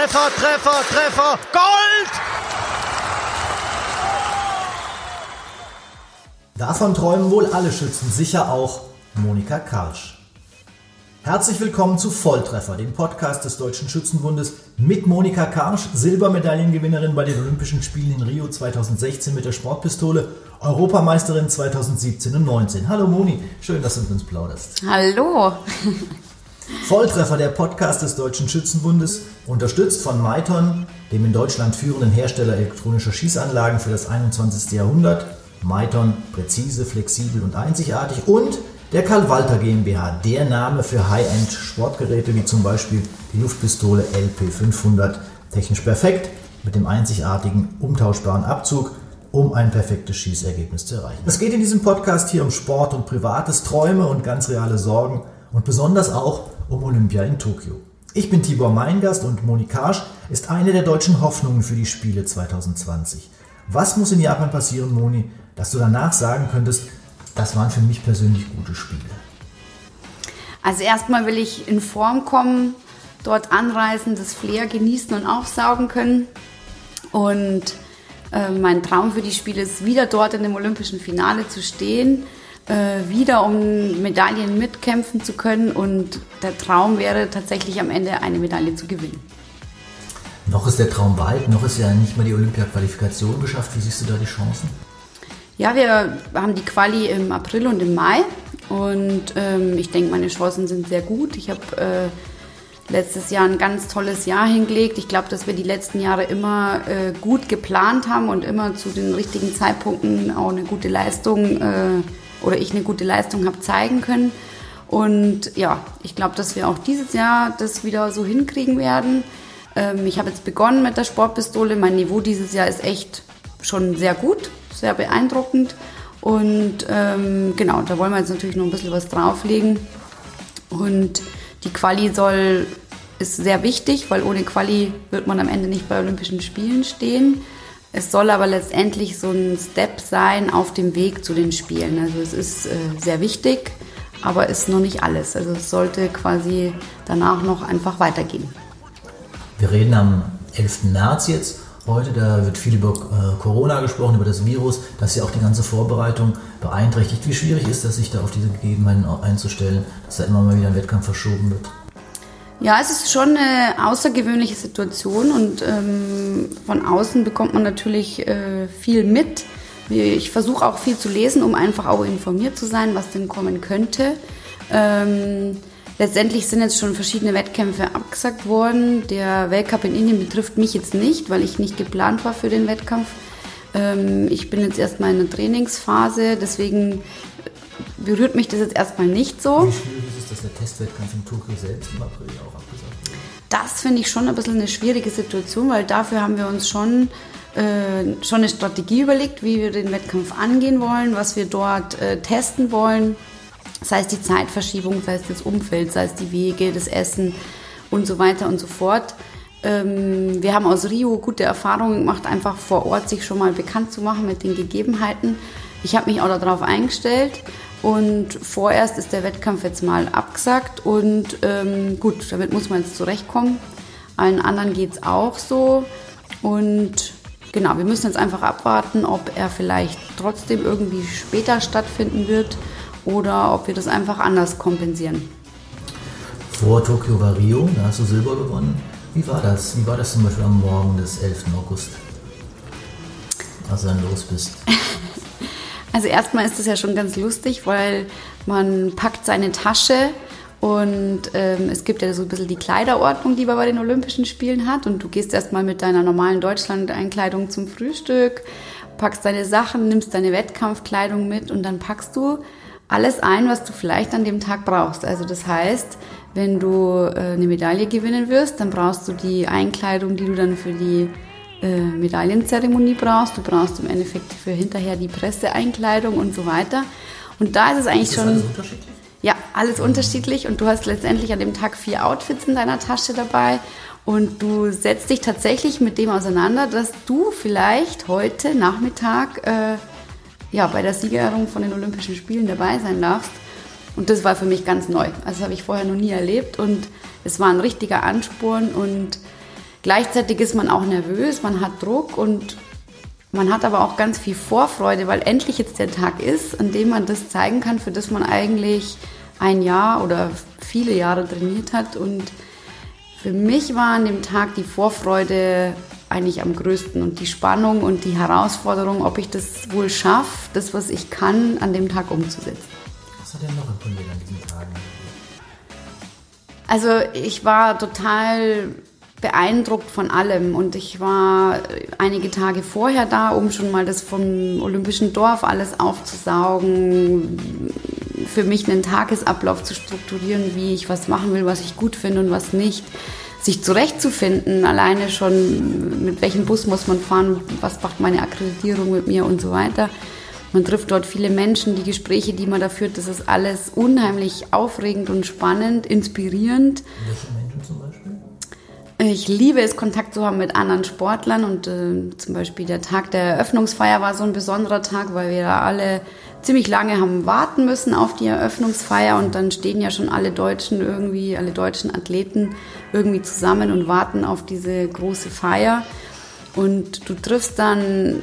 Treffer, Treffer, Treffer, Gold! Davon träumen wohl alle Schützen, sicher auch Monika Karsch. Herzlich willkommen zu Volltreffer, dem Podcast des Deutschen Schützenbundes mit Monika Karsch, Silbermedaillengewinnerin bei den Olympischen Spielen in Rio 2016 mit der Sportpistole, Europameisterin 2017 und 19. Hallo Moni, schön, dass du mit uns plauderst. Hallo. Volltreffer, der Podcast des Deutschen Schützenbundes, unterstützt von Maiton, dem in Deutschland führenden Hersteller elektronischer Schießanlagen für das 21. Jahrhundert. Maiton, präzise, flexibel und einzigartig und der Karl Walter GmbH, der Name für High-End-Sportgeräte wie zum Beispiel die Luftpistole LP500, technisch perfekt mit dem einzigartigen umtauschbaren Abzug, um ein perfektes Schießergebnis zu erreichen. Es geht in diesem Podcast hier um Sport und Privates, Träume und ganz reale Sorgen und besonders auch um Olympia in Tokio. Ich bin Tibor Meingast und Monikasch ist eine der deutschen Hoffnungen für die Spiele 2020. Was muss in Japan passieren, Moni, dass du danach sagen könntest, das waren für mich persönlich gute Spiele? Also erstmal will ich in Form kommen, dort anreisen, das Flair genießen und aufsaugen können. Und äh, mein Traum für die Spiele ist, wieder dort in dem olympischen Finale zu stehen, wieder um Medaillen mitkämpfen zu können. Und der Traum wäre tatsächlich am Ende eine Medaille zu gewinnen. Noch ist der Traum weit, noch ist ja nicht mal die Olympia-Qualifikation geschafft. Wie siehst du da die Chancen? Ja, wir haben die Quali im April und im Mai und ähm, ich denke, meine Chancen sind sehr gut. Ich habe äh, letztes Jahr ein ganz tolles Jahr hingelegt. Ich glaube, dass wir die letzten Jahre immer äh, gut geplant haben und immer zu den richtigen Zeitpunkten auch eine gute Leistung äh, oder ich eine gute Leistung habe zeigen können. Und ja, ich glaube, dass wir auch dieses Jahr das wieder so hinkriegen werden. Ähm, ich habe jetzt begonnen mit der Sportpistole. Mein Niveau dieses Jahr ist echt schon sehr gut sehr beeindruckend. Und ähm, genau, da wollen wir jetzt natürlich noch ein bisschen was drauflegen. Und die Quali soll, ist sehr wichtig, weil ohne Quali wird man am Ende nicht bei Olympischen Spielen stehen. Es soll aber letztendlich so ein Step sein auf dem Weg zu den Spielen. Also es ist äh, sehr wichtig, aber ist noch nicht alles. Also es sollte quasi danach noch einfach weitergehen. Wir reden am 11. März jetzt heute. Da wird viel über äh, Corona gesprochen, über das Virus, das ja auch die ganze Vorbereitung beeinträchtigt. Wie schwierig ist das, sich da auf diese Gegebenheiten einzustellen, dass da immer mal wieder ein Wettkampf verschoben wird? Ja, es ist schon eine außergewöhnliche Situation und ähm, von außen bekommt man natürlich äh, viel mit. Ich versuche auch viel zu lesen, um einfach auch informiert zu sein, was denn kommen könnte. Ähm, Letztendlich sind jetzt schon verschiedene Wettkämpfe abgesagt worden. Der Weltcup in Indien betrifft mich jetzt nicht, weil ich nicht geplant war für den Wettkampf. Ähm, ich bin jetzt erstmal in der Trainingsphase, deswegen berührt mich das jetzt erstmal nicht so. Wie schwierig ist es, dass der Testwettkampf in Tokio selbst im April auch abgesagt wurde? Das finde ich schon ein bisschen eine schwierige Situation, weil dafür haben wir uns schon, äh, schon eine Strategie überlegt, wie wir den Wettkampf angehen wollen, was wir dort äh, testen wollen sei es die Zeitverschiebung, sei es das Umfeld, sei es die Wege, das Essen und so weiter und so fort. Ähm, wir haben aus Rio gute Erfahrungen gemacht, einfach vor Ort sich schon mal bekannt zu machen mit den Gegebenheiten. Ich habe mich auch darauf eingestellt und vorerst ist der Wettkampf jetzt mal abgesagt und ähm, gut, damit muss man jetzt zurechtkommen. Allen anderen geht es auch so und genau, wir müssen jetzt einfach abwarten, ob er vielleicht trotzdem irgendwie später stattfinden wird oder ob wir das einfach anders kompensieren. Vor Tokio war Rio, da hast du Silber gewonnen. Wie war das? Wie war das zum Beispiel am Morgen des 11. August, als du dann los bist? Also erstmal ist es ja schon ganz lustig, weil man packt seine Tasche und ähm, es gibt ja so ein bisschen die Kleiderordnung, die man bei den Olympischen Spielen hat. Und du gehst erstmal mit deiner normalen Deutschland-Einkleidung zum Frühstück, packst deine Sachen, nimmst deine Wettkampfkleidung mit und dann packst du alles ein, was du vielleicht an dem Tag brauchst. Also das heißt, wenn du äh, eine Medaille gewinnen wirst, dann brauchst du die Einkleidung, die du dann für die äh, Medaillenzeremonie brauchst. Du brauchst im Endeffekt für hinterher die Presseeinkleidung und so weiter. Und da ist es eigentlich ist schon. Alles unterschiedlich? Ja, alles unterschiedlich und du hast letztendlich an dem Tag vier Outfits in deiner Tasche dabei und du setzt dich tatsächlich mit dem auseinander, dass du vielleicht heute Nachmittag äh, ja, bei der Siegerehrung von den Olympischen Spielen dabei sein darfst. Und das war für mich ganz neu. Also das habe ich vorher noch nie erlebt und es war ein richtiger Ansporn und gleichzeitig ist man auch nervös, man hat Druck und man hat aber auch ganz viel Vorfreude, weil endlich jetzt der Tag ist, an dem man das zeigen kann, für das man eigentlich ein Jahr oder viele Jahre trainiert hat. Und für mich war an dem Tag die Vorfreude eigentlich am größten und die Spannung und die Herausforderung, ob ich das wohl schaffe, das, was ich kann, an dem Tag umzusetzen. Was hat denn noch imponiert an diesen Tagen? Also ich war total beeindruckt von allem und ich war einige Tage vorher da, um schon mal das vom Olympischen Dorf alles aufzusaugen, für mich einen Tagesablauf zu strukturieren, wie ich was machen will, was ich gut finde und was nicht sich zurechtzufinden, alleine schon, mit welchem Bus muss man fahren, was macht meine Akkreditierung mit mir und so weiter. Man trifft dort viele Menschen, die Gespräche, die man da führt, das ist alles unheimlich aufregend und spannend, inspirierend. Ich liebe es, Kontakt zu haben mit anderen Sportlern und äh, zum Beispiel der Tag der Eröffnungsfeier war so ein besonderer Tag, weil wir da alle ziemlich lange haben warten müssen auf die Eröffnungsfeier und dann stehen ja schon alle Deutschen irgendwie, alle deutschen Athleten irgendwie zusammen und warten auf diese große Feier. Und du triffst dann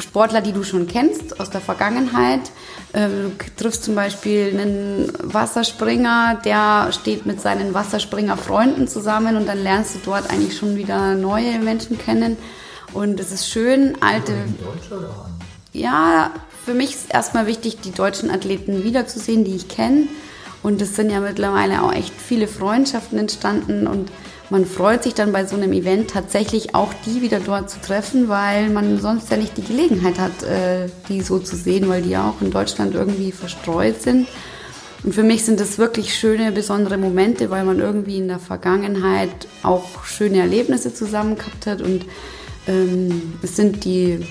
Sportler, die du schon kennst aus der Vergangenheit. Ähm, du triffst zum Beispiel einen Wasserspringer, der steht mit seinen Wasserspringerfreunden zusammen und dann lernst du dort eigentlich schon wieder neue Menschen kennen. Und es ist schön, alte. Deutsche oder? Ja, für mich ist erstmal wichtig, die deutschen Athleten wiederzusehen, die ich kenne. Und es sind ja mittlerweile auch echt viele Freundschaften entstanden und man freut sich dann bei so einem Event tatsächlich auch die wieder dort zu treffen, weil man sonst ja nicht die Gelegenheit hat, äh, die so zu sehen, weil die ja auch in Deutschland irgendwie verstreut sind. Und für mich sind das wirklich schöne, besondere Momente, weil man irgendwie in der Vergangenheit auch schöne Erlebnisse zusammen gehabt hat und ähm, es sind die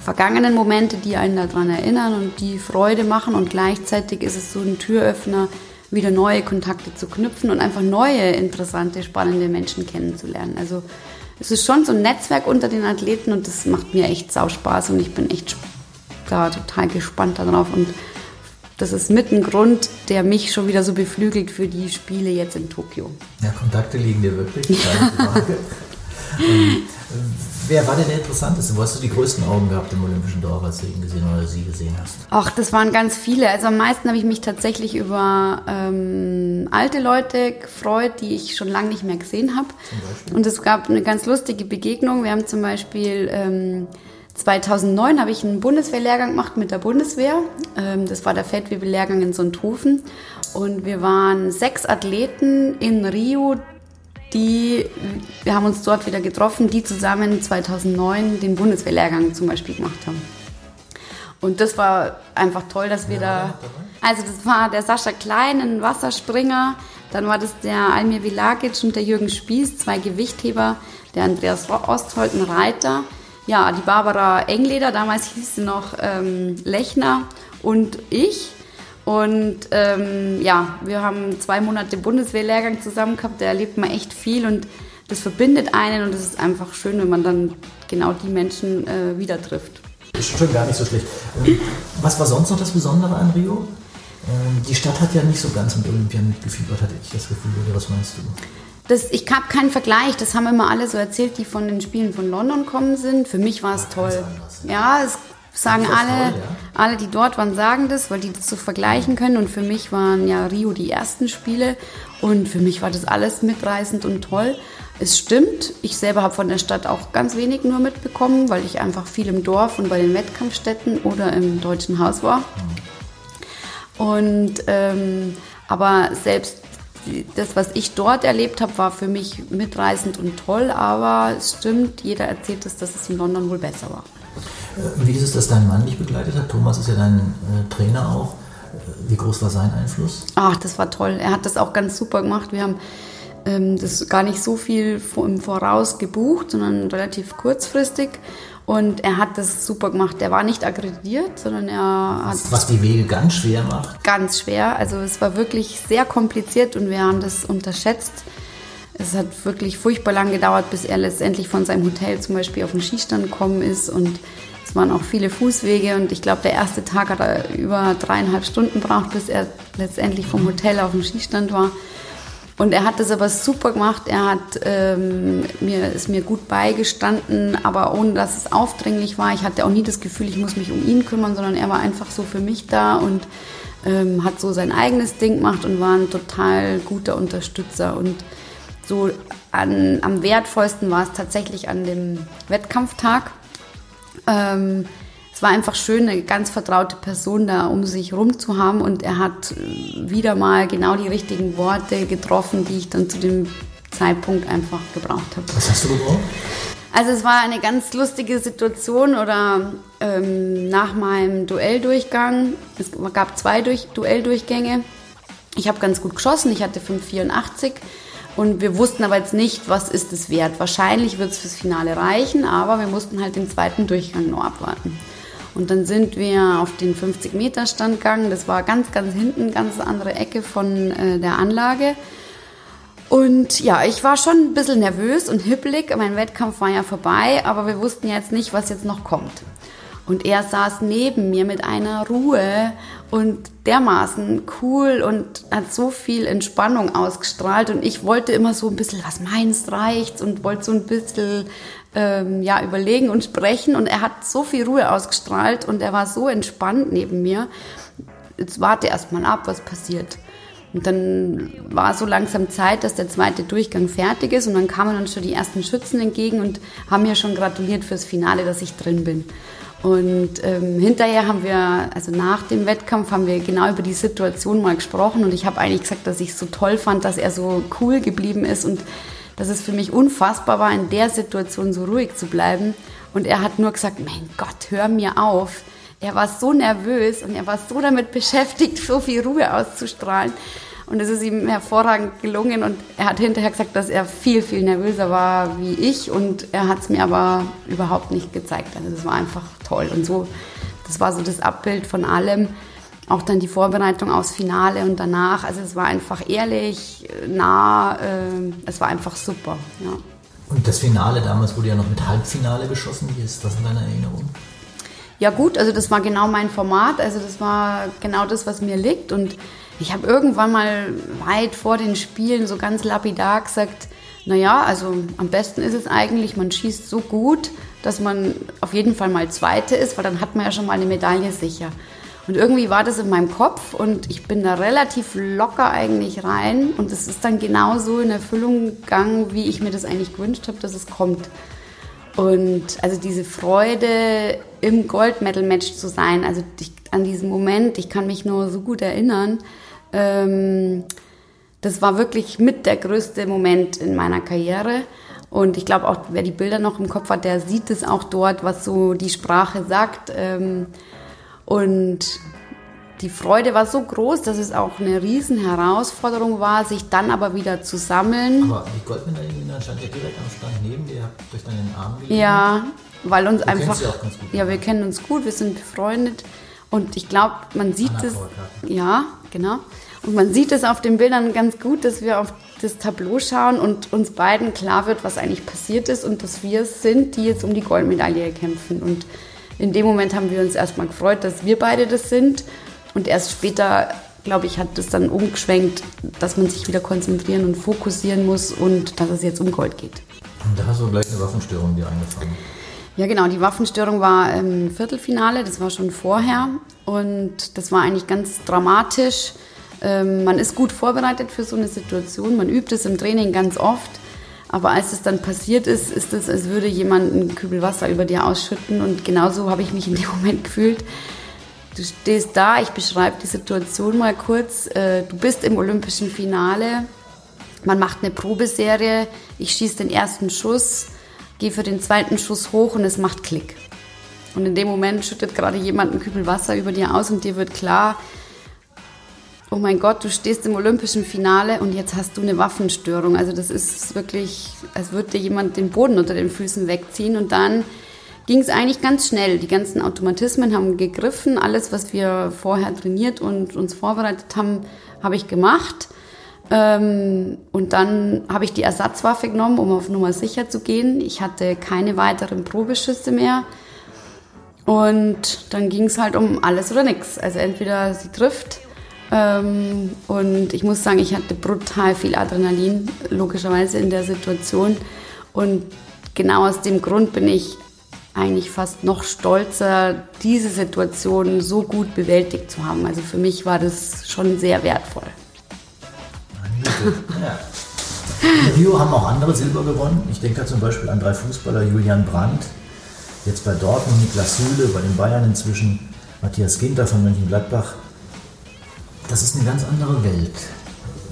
vergangenen Momente, die einen daran erinnern und die Freude machen und gleichzeitig ist es so ein Türöffner, wieder neue Kontakte zu knüpfen und einfach neue, interessante, spannende Menschen kennenzulernen. Also es ist schon so ein Netzwerk unter den Athleten und das macht mir echt sau Spaß und ich bin echt da total gespannt darauf und das ist mit ein Grund, der mich schon wieder so beflügelt für die Spiele jetzt in Tokio. Ja, Kontakte liegen dir wirklich. Keine Frage. wer war denn der Interessanteste? Wo hast du die größten Augen gehabt im Olympischen Dorf, als du ihn gesehen oder sie gesehen hast? Ach, das waren ganz viele. Also am meisten habe ich mich tatsächlich über ähm, alte Leute gefreut, die ich schon lange nicht mehr gesehen habe. Und es gab eine ganz lustige Begegnung. Wir haben zum Beispiel ähm, 2009 habe ich einen Bundeswehrlehrgang gemacht mit der Bundeswehr. Ähm, das war der Feldwebellehrgang in Sonthofen. Und wir waren sechs Athleten in Rio, die, wir haben uns dort wieder getroffen, die zusammen 2009 den Bundeswehrlehrgang zum Beispiel gemacht haben. Und das war einfach toll, dass wir da, also das war der Sascha Klein, ein Wasserspringer, dann war das der Almir Vilagic und der Jürgen Spieß, zwei Gewichtheber, der Andreas Ostholt, ein Reiter, ja, die Barbara Engleder, damals hieß sie noch ähm, Lechner und ich. Und ähm, ja, wir haben zwei Monate Bundeswehrlehrgang zusammen gehabt, da erlebt man echt viel und das verbindet einen und es ist einfach schön, wenn man dann genau die Menschen äh, wieder trifft. Ist schon gar nicht so schlecht. Ähm, Was war sonst noch das Besondere an Rio? Ähm, Die Stadt hat ja nicht so ganz mit Olympia mitgefiebert, hatte ich das Gefühl. Oder was meinst du? Das, ich habe keinen Vergleich, das haben immer alle so erzählt, die von den Spielen von London kommen sind. Für mich war es toll. Ja, es sagen alle, toll, ja? alle, die dort waren, sagen das, weil die das so vergleichen können. Und für mich waren ja Rio die ersten Spiele und für mich war das alles mitreißend und toll. Es stimmt, ich selber habe von der Stadt auch ganz wenig nur mitbekommen, weil ich einfach viel im Dorf und bei den Wettkampfstätten oder im Deutschen Haus war. Und ähm, aber selbst das, was ich dort erlebt habe, war für mich mitreißend und toll. Aber es stimmt, jeder erzählt es, dass es in London wohl besser war. Wie ist es, dass dein Mann dich begleitet hat? Thomas ist ja dein äh, Trainer auch. Wie groß war sein Einfluss? Ach, das war toll. Er hat das auch ganz super gemacht. Wir haben ähm, das gar nicht so viel im Voraus gebucht, sondern relativ kurzfristig. Und er hat das super gemacht. Er war nicht akkreditiert, sondern er hat Was die Wege ganz schwer macht. ganz schwer. Also es war wirklich sehr kompliziert und wir haben das unterschätzt. Es hat wirklich furchtbar lang gedauert, bis er letztendlich von seinem Hotel zum Beispiel auf den Skistand gekommen ist und es waren auch viele Fußwege und ich glaube, der erste Tag hat er über dreieinhalb Stunden gebraucht, bis er letztendlich vom Hotel auf dem Skistand war. Und er hat das aber super gemacht. Er hat ähm, mir, ist mir gut beigestanden, aber ohne dass es aufdringlich war. Ich hatte auch nie das Gefühl, ich muss mich um ihn kümmern, sondern er war einfach so für mich da und ähm, hat so sein eigenes Ding gemacht und war ein total guter Unterstützer. Und so an, am wertvollsten war es tatsächlich an dem Wettkampftag. Ähm, es war einfach schön, eine ganz vertraute Person da um sich rum zu haben und er hat wieder mal genau die richtigen Worte getroffen, die ich dann zu dem Zeitpunkt einfach gebraucht habe. Was hast du gebraucht? Also es war eine ganz lustige Situation oder ähm, nach meinem Duelldurchgang, es gab zwei Durch Duelldurchgänge. Ich habe ganz gut geschossen, ich hatte 5,84 und wir wussten aber jetzt nicht, was ist es wert. Wahrscheinlich wird es fürs Finale reichen, aber wir mussten halt den zweiten Durchgang noch abwarten. Und dann sind wir auf den 50-Meter-Stand gegangen. Das war ganz, ganz hinten, ganz andere Ecke von äh, der Anlage. Und ja, ich war schon ein bisschen nervös und hippelig. Mein Wettkampf war ja vorbei, aber wir wussten jetzt nicht, was jetzt noch kommt. Und er saß neben mir mit einer Ruhe und dermaßen cool und hat so viel Entspannung ausgestrahlt. Und ich wollte immer so ein bisschen, was meinst, reicht's? Und wollte so ein bisschen ähm, ja, überlegen und sprechen. Und er hat so viel Ruhe ausgestrahlt und er war so entspannt neben mir. Jetzt warte erst mal ab, was passiert. Und dann war so langsam Zeit, dass der zweite Durchgang fertig ist und dann kamen uns schon die ersten Schützen entgegen und haben mir schon gratuliert fürs Finale, dass ich drin bin. Und ähm, hinterher haben wir, also nach dem Wettkampf, haben wir genau über die Situation mal gesprochen und ich habe eigentlich gesagt, dass ich es so toll fand, dass er so cool geblieben ist und dass es für mich unfassbar war, in der Situation so ruhig zu bleiben. Und er hat nur gesagt, mein Gott, hör mir auf er war so nervös und er war so damit beschäftigt, so viel Ruhe auszustrahlen. Und es ist ihm hervorragend gelungen und er hat hinterher gesagt, dass er viel, viel nervöser war wie ich und er hat es mir aber überhaupt nicht gezeigt. Also es war einfach toll und so, das war so das Abbild von allem. Auch dann die Vorbereitung aufs Finale und danach. Also es war einfach ehrlich, nah, äh, es war einfach super. Ja. Und das Finale damals wurde ja noch mit Halbfinale geschossen. Wie ist das in deiner Erinnerung? Ja gut, also das war genau mein Format, also das war genau das, was mir liegt und ich habe irgendwann mal weit vor den Spielen so ganz lapidar gesagt, naja, also am besten ist es eigentlich, man schießt so gut, dass man auf jeden Fall mal Zweite ist, weil dann hat man ja schon mal eine Medaille sicher. Und irgendwie war das in meinem Kopf und ich bin da relativ locker eigentlich rein und es ist dann genauso in Erfüllung gegangen, wie ich mir das eigentlich gewünscht habe, dass es kommt. Und also diese Freude im Gold-Medal-Match zu sein, also ich, an diesen Moment, ich kann mich nur so gut erinnern, ähm, das war wirklich mit der größte Moment in meiner Karriere. Und ich glaube auch, wer die Bilder noch im Kopf hat, der sieht es auch dort, was so die Sprache sagt. Ähm, und die Freude war so groß, dass es auch eine Riesenherausforderung war, sich dann aber wieder zu sammeln. Aber die Goldmedaille stand ja direkt am Stand neben dir, habt euch dann in den Arm gelegt. Ja, weil uns du einfach. Sie auch ganz gut, ja, wir kennen uns gut, wir sind befreundet. Und ich glaube, man sieht es. Ja, genau. Und man sieht es auf den Bildern ganz gut, dass wir auf das Tableau schauen und uns beiden klar wird, was eigentlich passiert ist und dass wir es sind, die jetzt um die Goldmedaille kämpfen. Und in dem Moment haben wir uns erstmal gefreut, dass wir beide das sind und erst später, glaube ich, hat das dann umgeschwenkt, dass man sich wieder konzentrieren und fokussieren muss und dass es jetzt um Gold geht. Und da hast du gleich eine Waffenstörung dir eingefangen. Ja, genau. Die Waffenstörung war im Viertelfinale, das war schon vorher. Und das war eigentlich ganz dramatisch. Ähm, man ist gut vorbereitet für so eine Situation. Man übt es im Training ganz oft. Aber als es dann passiert ist, ist es, als würde jemand einen Kübel Wasser über dir ausschütten. Und genauso habe ich mich in dem Moment gefühlt. Du stehst da, ich beschreibe die Situation mal kurz. Äh, du bist im olympischen Finale, man macht eine Probeserie, ich schieße den ersten Schuss, gehe für den zweiten Schuss hoch und es macht Klick. Und in dem Moment schüttet gerade jemand einen Kübel Wasser über dir aus und dir wird klar, oh mein Gott, du stehst im olympischen Finale und jetzt hast du eine Waffenstörung. Also das ist wirklich, als würde dir jemand den Boden unter den Füßen wegziehen und dann ging es eigentlich ganz schnell. Die ganzen Automatismen haben gegriffen. Alles, was wir vorher trainiert und uns vorbereitet haben, habe ich gemacht. Ähm, und dann habe ich die Ersatzwaffe genommen, um auf Nummer sicher zu gehen. Ich hatte keine weiteren Probeschüsse mehr. Und dann ging es halt um alles oder nichts. Also entweder sie trifft Ähm, und ich muss sagen, ich hatte brutal viel Adrenalin, logischerweise in der Situation. Und genau aus dem Grund bin ich eigentlich fast noch stolzer, diese Situation so gut bewältigt zu haben. Also für mich war das schon sehr wertvoll. ja. In Rio haben auch andere Silber gewonnen. Ich denke zum Beispiel an drei Fußballer, Julian Brandt, jetzt bei Dortmund, Niklas Süle, bei den Bayern inzwischen, Matthias Ginter von Mönchengladbach. Das ist eine ganz andere Welt.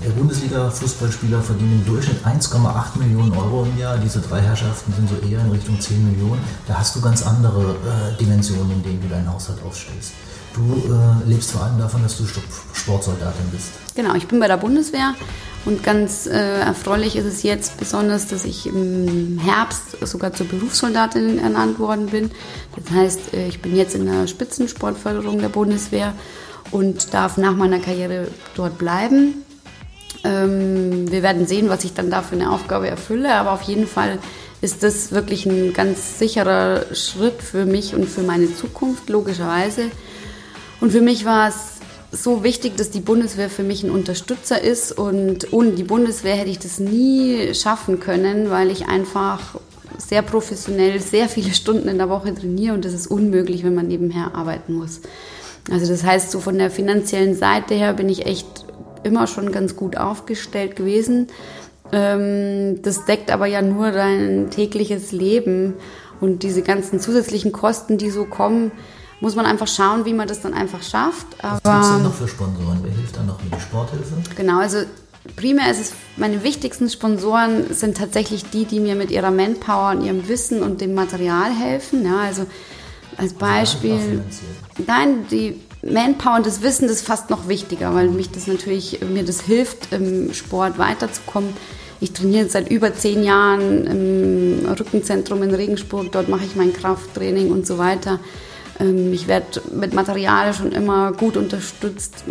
Der Bundesliga-Fußballspieler verdient im Durchschnitt 1,8 Millionen Euro im Jahr. Diese drei Herrschaften sind so eher in Richtung 10 Millionen. Da hast du ganz andere äh, Dimensionen, in denen du deinen Haushalt aufstellst. Du äh, lebst vor allem davon, dass du Sportsoldatin bist. Genau, ich bin bei der Bundeswehr und ganz äh, erfreulich ist es jetzt besonders, dass ich im Herbst sogar zur Berufssoldatin ernannt worden bin. Das heißt, äh, ich bin jetzt in der Spitzensportförderung der Bundeswehr und darf nach meiner Karriere dort bleiben. Ähm, wir werden sehen, was ich dann da für eine Aufgabe erfülle, aber auf jeden Fall ist das wirklich ein ganz sicherer Schritt für mich und für meine Zukunft, logischerweise. Und für mich war es so wichtig, dass die Bundeswehr für mich ein Unterstützer ist und ohne die Bundeswehr hätte ich das nie schaffen können, weil ich einfach sehr professionell sehr viele Stunden in der Woche trainiere und das ist unmöglich, wenn man nebenher arbeiten muss. Also das heißt, so von der finanziellen Seite her bin ich echt immer schon ganz gut aufgestellt gewesen. Ähm, das deckt aber ja nur dein tägliches Leben und diese ganzen zusätzlichen Kosten, die so kommen, muss man einfach schauen, wie man das dann einfach schafft. Aber, Was gibt es denn noch für Sponsoren? Wer hilft dann noch mit der Sporthilfe? Genau, also primär ist es, meine wichtigsten Sponsoren sind tatsächlich die, die mir mit ihrer Manpower und ihrem Wissen und dem Material helfen. Ja, also als Beispiel. Nein, die Manpower und das Wissen, das ist fast noch wichtiger, weil mich das natürlich, mir das hilft, im Sport weiterzukommen. Ich trainiere seit über zehn Jahren im Rückenzentrum in Regensburg, dort mache ich mein Krafttraining und so weiter. Ähm, ich werde mit Material schon immer gut unterstützt.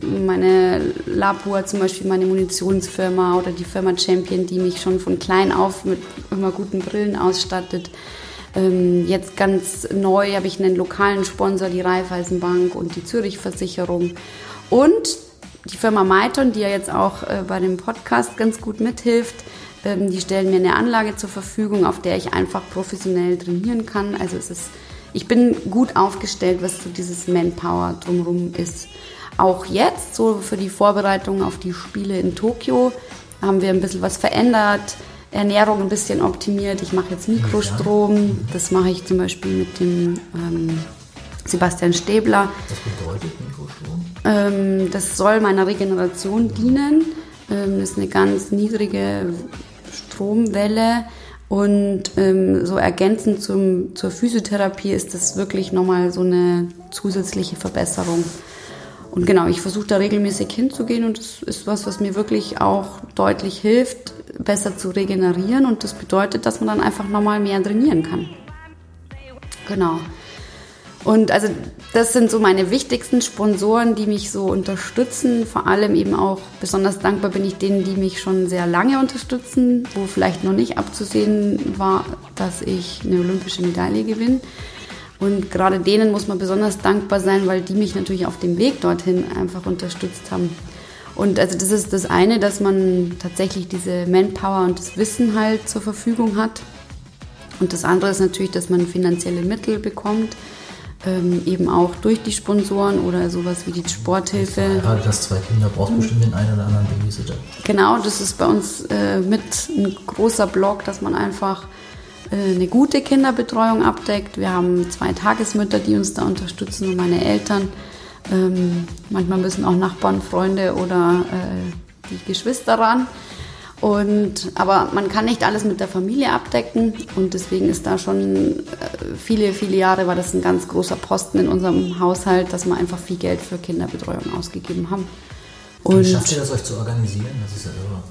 Meine Lapua zum Beispiel, meine Munitionsfirma oder die Firma Champion, die mich schon von klein auf mit immer guten Brillen ausstattet. Ähm, jetzt ganz neu habe ich einen lokalen Sponsor, die Raiffeisenbank und die Zürich Versicherung. Und die Firma Maiton, die ja jetzt auch äh, bei dem Podcast ganz gut mithilft, ähm, die stellen mir eine Anlage zur Verfügung, auf der ich einfach professionell trainieren kann. Also es ist ich bin gut aufgestellt, was so dieses Manpower drumherum ist. Auch jetzt, so für die Vorbereitung auf die Spiele in Tokio, haben wir ein bisschen was verändert, Ernährung ein bisschen optimiert. Ich mache jetzt Mikrostrom, das mache ich zum Beispiel mit dem ähm, Sebastian Stäbler. Was bedeutet Mikrostrom? Ähm, das soll meiner Regeneration dienen. Ähm, das ist eine ganz niedrige Stromwelle und ähm, so ergänzend zum, zur Physiotherapie ist das wirklich nochmal so eine zusätzliche Verbesserung. Und genau, ich versuche da regelmäßig hinzugehen und das ist was, was mir wirklich auch deutlich hilft, besser zu regenerieren. Und das bedeutet, dass man dann einfach nochmal mehr trainieren kann. Genau. Und also das sind so meine wichtigsten Sponsoren, die mich so unterstützen. Vor allem eben auch besonders dankbar bin ich denen, die mich schon sehr lange unterstützen, wo vielleicht noch nicht abzusehen war, dass ich eine olympische Medaille gewinne. Und gerade denen muss man besonders dankbar sein, weil die mich natürlich auf dem Weg dorthin einfach unterstützt haben. Und also das ist das eine, dass man tatsächlich diese Manpower und das Wissen halt zur Verfügung hat. Und das andere ist natürlich, dass man finanzielle Mittel bekommt ähm, eben auch durch die Sponsoren oder sowas wie die Sporthilfe. Gerade das zwei Kinder braucht bestimmt den einen oder anderen Babysitter. Genau, das ist bei uns äh, mit ein großer Block, dass man einfach eine gute Kinderbetreuung abdeckt. Wir haben zwei Tagesmütter, die uns da unterstützen und meine Eltern. Ähm, manchmal müssen auch Nachbarn, Freunde oder äh, die Geschwister ran. Und, aber man kann nicht alles mit der Familie abdecken und deswegen ist da schon äh, viele, viele Jahre war das ein ganz großer Posten in unserem Haushalt, dass wir einfach viel Geld für Kinderbetreuung ausgegeben haben. Und Wie schafft ihr das euch zu organisieren? Das ist ja irre.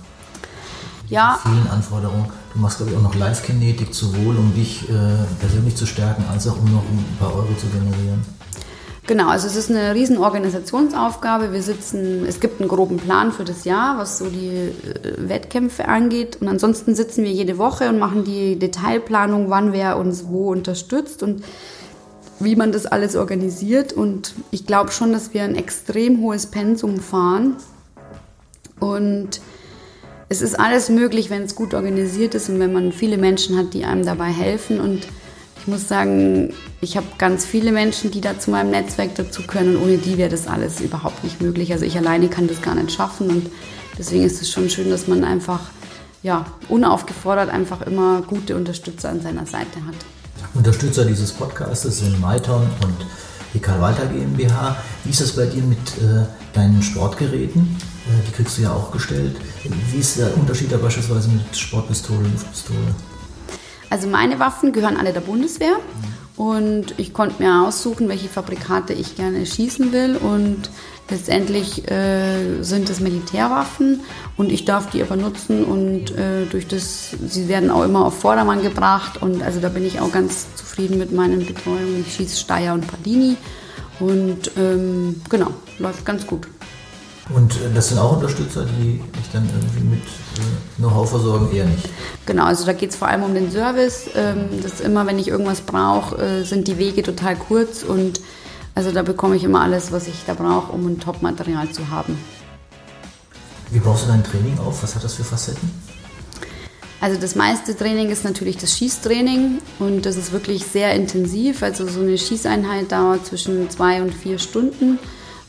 Ja. vielen Anforderungen. Du machst, glaube ich, auch noch Live-Kinetik, sowohl um dich äh, persönlich zu stärken, als auch um noch ein paar Euro zu generieren. Genau, also es ist eine riesen Organisationsaufgabe. Wir sitzen, es gibt einen groben Plan für das Jahr, was so die äh, Wettkämpfe angeht. Und ansonsten sitzen wir jede Woche und machen die Detailplanung, wann wer uns wo unterstützt. Und wie man das alles organisiert. Und ich glaube schon, dass wir ein extrem hohes Pensum fahren. Und es ist alles möglich, wenn es gut organisiert ist und wenn man viele Menschen hat, die einem dabei helfen. Und ich muss sagen, ich habe ganz viele Menschen, die da zu meinem Netzwerk dazu können. Und ohne die wäre das alles überhaupt nicht möglich. Also ich alleine kann das gar nicht schaffen. Und deswegen ist es schon schön, dass man einfach ja, unaufgefordert einfach immer gute Unterstützer an seiner Seite hat. Unterstützer dieses Podcasts sind Maiton und die Karl Walter GmbH. Wie ist das bei dir mit äh, deinen Sportgeräten? Äh, die kriegst du ja auch gestellt. Wie ist der Unterschied da beispielsweise mit Sportpistole, Luftpistole? Also meine Waffen gehören alle der Bundeswehr mhm. und ich konnte mir aussuchen, welche Fabrikate ich gerne schießen will und letztendlich äh, sind es Militärwaffen und ich darf die aber nutzen und äh, durch das, sie werden auch immer auf Vordermann gebracht und also da bin ich auch ganz zufrieden mit meinen Betreuungen. Ich schieße Steyr und Padini und ähm, genau, läuft ganz gut. Und äh, das sind auch Unterstützer, die dich dann irgendwie mit äh, Know-how versorgen, eher nicht? Genau, also da geht es vor allem um den Service. Ähm, das immer, wenn ich irgendwas brauche, äh, sind die Wege total kurz und also da bekomme ich immer alles, was ich da brauche, um ein Top-Material zu haben. Wie baust du dein Training auf? Was hat das für Facetten? Also das meiste Training ist natürlich das Schießtraining und das ist wirklich sehr intensiv. Also so eine Schießeinheit dauert zwischen zwei und vier Stunden.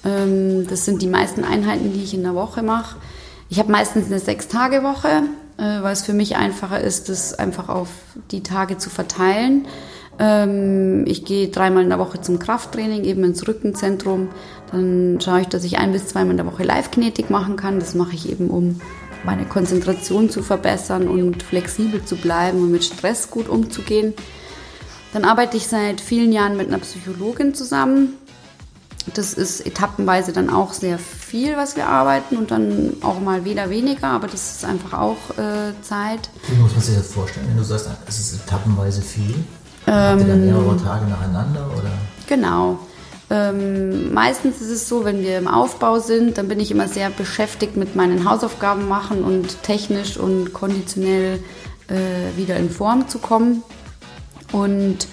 Ähm, das sind die meisten Einheiten, die ich in der Woche mache. Ich habe meistens eine Sechs-Tage-Woche, äh, weil es für mich einfacher ist, das einfach auf die Tage zu verteilen. Ähm, ich gehe dreimal in der Woche zum Krafttraining, eben ins Rückenzentrum. Dann schaue ich, dass ich ein bis zweimal in der Woche Live-Kinetik machen kann. Das mache ich eben, um meine Konzentration zu verbessern und flexibel zu bleiben und mit Stress gut umzugehen. Dann arbeite ich seit vielen Jahren mit einer Psychologin zusammen. Das ist etappenweise dann auch sehr viel, was wir arbeiten und dann auch mal wieder weniger, aber das ist einfach auch äh, Zeit. Wie muss man sich das vorstellen, wenn du sagst, es ist etappenweise viel? Habt ihr dann mehrere ähm, Tage nacheinander? Oder? Genau. Ähm, meistens ist es so, wenn wir im Aufbau sind, dann bin ich immer sehr beschäftigt mit meinen Hausaufgaben machen und technisch und konditionell äh, wieder in Form zu kommen. Und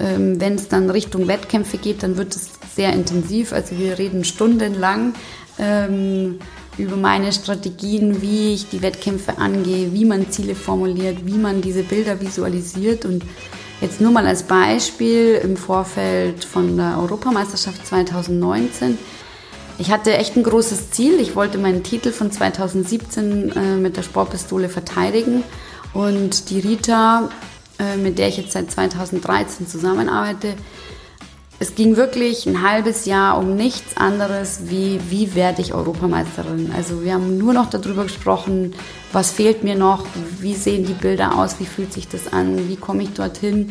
ähm, wenn es dann Richtung Wettkämpfe geht, dann wird es sehr intensiv. Also wir reden stundenlang ähm, über meine Strategien, wie ich die Wettkämpfe angehe, wie man Ziele formuliert, wie man diese Bilder visualisiert und Jetzt nur mal als Beispiel im Vorfeld von der Europameisterschaft 2019. Ich hatte echt ein großes Ziel. Ich wollte meinen Titel von 2017 äh, mit der Sportpistole verteidigen. Und die Rita, äh, mit der ich jetzt seit 2013 zusammenarbeite, es ging wirklich ein halbes Jahr um nichts anderes, wie wie werde ich Europameisterin. Also wir haben nur noch darüber gesprochen, was fehlt mir noch, wie sehen die Bilder aus, wie fühlt sich das an, wie komme ich dorthin,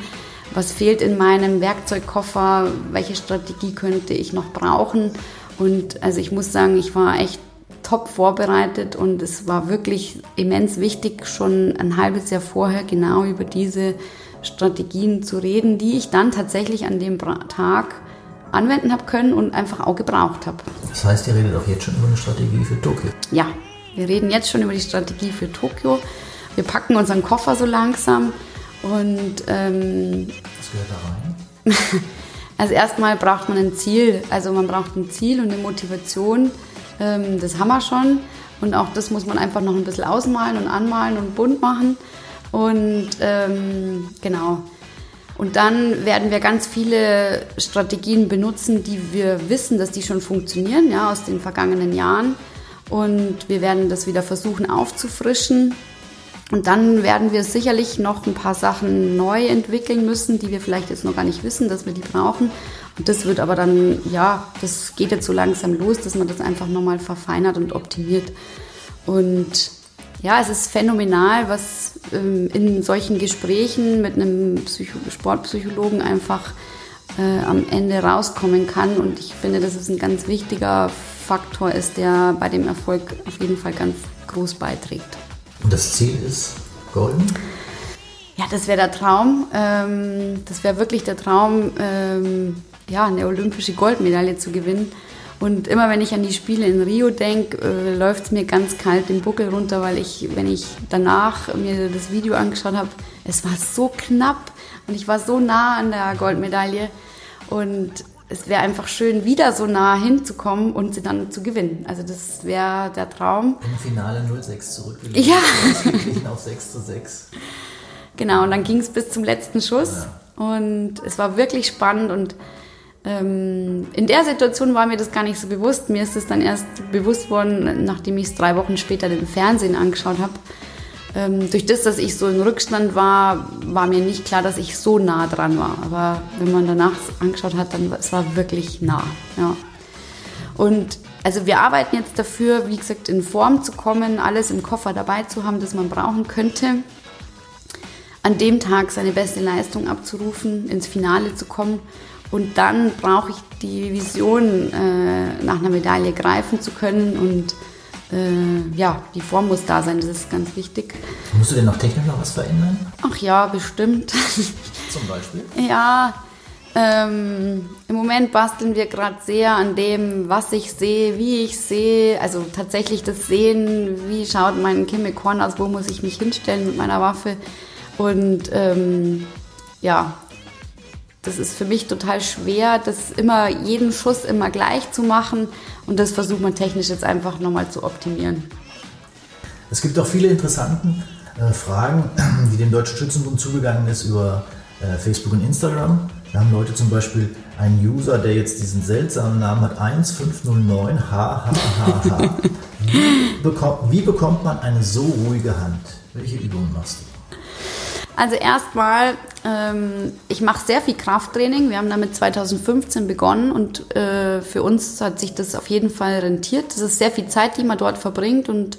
was fehlt in meinem Werkzeugkoffer, welche Strategie könnte ich noch brauchen. Und also ich muss sagen, ich war echt top vorbereitet und es war wirklich immens wichtig, schon ein halbes Jahr vorher genau über diese Strategien zu reden, die ich dann tatsächlich an dem Tag anwenden habe können und einfach auch gebraucht habe. Das heißt, ihr redet auch jetzt schon über eine Strategie für Tokio? Ja, wir reden jetzt schon über die Strategie für Tokio. Wir packen unseren Koffer so langsam und ähm, was gehört da rein? also erstmal braucht man ein Ziel, also man braucht ein Ziel und eine Motivation. Ähm, das haben wir schon und auch das muss man einfach noch ein bisschen ausmalen und anmalen und bunt machen. Und ähm, genau. Und dann werden wir ganz viele Strategien benutzen, die wir wissen, dass die schon funktionieren, ja, aus den vergangenen Jahren. Und wir werden das wieder versuchen aufzufrischen. Und dann werden wir sicherlich noch ein paar Sachen neu entwickeln müssen, die wir vielleicht jetzt noch gar nicht wissen, dass wir die brauchen. Und das wird aber dann, ja, das geht jetzt so langsam los, dass man das einfach nochmal verfeinert und optimiert. Und ja, es ist phänomenal, was ähm, in solchen Gesprächen mit einem Psycho Sportpsychologen einfach äh, am Ende rauskommen kann. Und ich finde, dass es ein ganz wichtiger Faktor ist, der bei dem Erfolg auf jeden Fall ganz groß beiträgt. Und das Ziel ist golden? Ja, das wäre der Traum. Ähm, das wäre wirklich der Traum, ähm, ja, eine olympische Goldmedaille zu gewinnen. Und immer wenn ich an die Spiele in Rio denke, äh, läuft es mir ganz kalt den Buckel runter, weil ich, wenn ich danach mir das Video angeschaut habe, es war so knapp und ich war so nah an der Goldmedaille. Und es wäre einfach schön, wieder so nah hinzukommen und sie dann zu gewinnen. Also das wäre der Traum. Im Finale 0-6 zurückgelegt. Ja. auf 6 zu 6. Genau, und dann ging es bis zum letzten Schuss. Ja. Und es war wirklich spannend und ähm, in der Situation war mir das gar nicht so bewusst. Mir ist es dann erst bewusst worden, nachdem ich es drei Wochen später im Fernsehen angeschaut habe. Ähm, durch das, dass ich so im Rückstand war, war mir nicht klar, dass ich so nah dran war. Aber wenn man danach angeschaut hat, dann es war wirklich nah. Ja. Und also wir arbeiten jetzt dafür, wie gesagt, in Form zu kommen, alles im Koffer dabei zu haben, das man brauchen könnte. An dem Tag seine beste Leistung abzurufen, ins Finale zu kommen. Und dann brauche ich die Vision, äh, nach einer Medaille greifen zu können und äh, ja, die Form muss da sein, das ist ganz wichtig. Musst du denn noch technisch noch was verändern? Ach ja, bestimmt. Zum Beispiel? ja, ähm, im Moment basteln wir gerade sehr an dem, was ich sehe, wie ich sehe. Also tatsächlich das Sehen, wie schaut mein Korn aus, wo muss ich mich hinstellen mit meiner Waffe. Und ähm, ja, das ist für mich total schwer, das immer jeden Schuss immer gleich zu machen und das versucht man technisch jetzt einfach nochmal zu optimieren. Es gibt auch viele interessante äh, Fragen, die dem Deutschen Schützenbund zugegangen ist über äh, Facebook und Instagram. Da haben Leute zum Beispiel einen User, der jetzt diesen seltsamen Namen hat, 1509 HHHH. Wie bekommt, wie bekommt man eine so ruhige Hand? Welche Übungen machst du? Also erstmal, ähm, ich mache sehr viel Krafttraining. Wir haben damit 2015 begonnen und äh, für uns hat sich das auf jeden Fall rentiert. Das ist sehr viel Zeit, die man dort verbringt und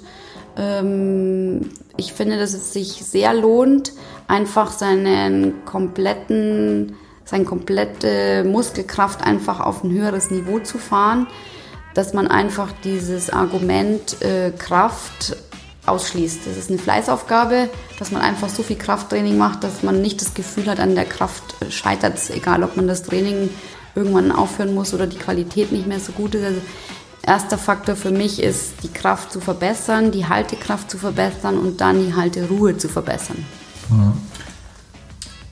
ähm, ich finde, dass es sich sehr lohnt, einfach seinen kompletten, seine komplette Muskelkraft einfach auf ein höheres Niveau zu fahren, dass man einfach dieses Argument äh, Kraft ausschließt. Das ist eine Fleißaufgabe, dass man einfach so viel Krafttraining macht, dass man nicht das Gefühl hat, an der Kraft scheitert es, egal ob man das Training irgendwann aufhören muss oder die Qualität nicht mehr so gut ist. Also erster Faktor für mich ist, die Kraft zu verbessern, die Haltekraft zu verbessern und dann die Halteruhe zu verbessern. Mhm.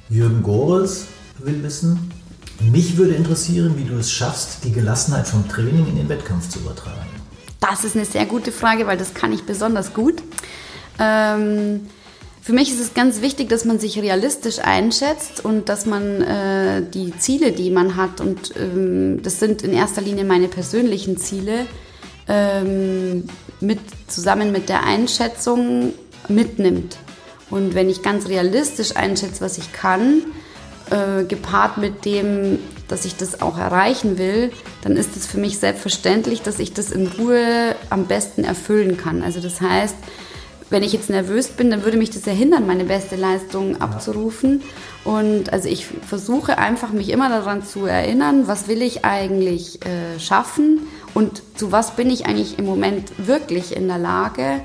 Jürgen Gores will wissen, mich würde interessieren, wie du es schaffst, die Gelassenheit vom Training in den Wettkampf zu übertragen. Das ist eine sehr gute Frage, weil das kann ich besonders gut. Ähm, für mich ist es ganz wichtig, dass man sich realistisch einschätzt und dass man äh, die Ziele, die man hat, und ähm, das sind in erster Linie meine persönlichen Ziele, ähm, mit, zusammen mit der Einschätzung mitnimmt. Und wenn ich ganz realistisch einschätze, was ich kann, äh, gepaart mit dem, dass ich das auch erreichen will, dann ist es für mich selbstverständlich, dass ich das in Ruhe am besten erfüllen kann. Also das heißt, wenn ich jetzt nervös bin, dann würde mich das erhindern, meine beste Leistung abzurufen. Und also ich versuche einfach, mich immer daran zu erinnern, was will ich eigentlich äh, schaffen und zu was bin ich eigentlich im Moment wirklich in der Lage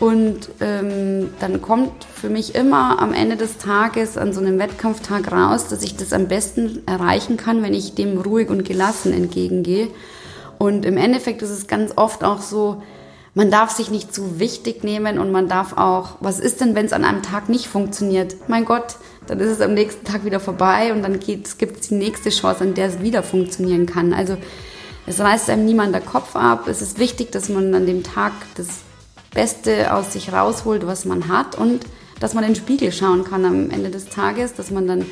und ähm, dann kommt für mich immer am Ende des Tages an so einem Wettkampftag raus, dass ich das am besten erreichen kann, wenn ich dem ruhig und gelassen entgegengehe. Und im Endeffekt ist es ganz oft auch so, man darf sich nicht zu wichtig nehmen und man darf auch, was ist denn, wenn es an einem Tag nicht funktioniert? Mein Gott, dann ist es am nächsten Tag wieder vorbei und dann gibt es die nächste Chance, an der es wieder funktionieren kann. Also es reißt einem niemand der Kopf ab. Es ist wichtig, dass man an dem Tag das Beste aus sich rausholt, was man hat und dass man in den Spiegel schauen kann am Ende des Tages, dass man dann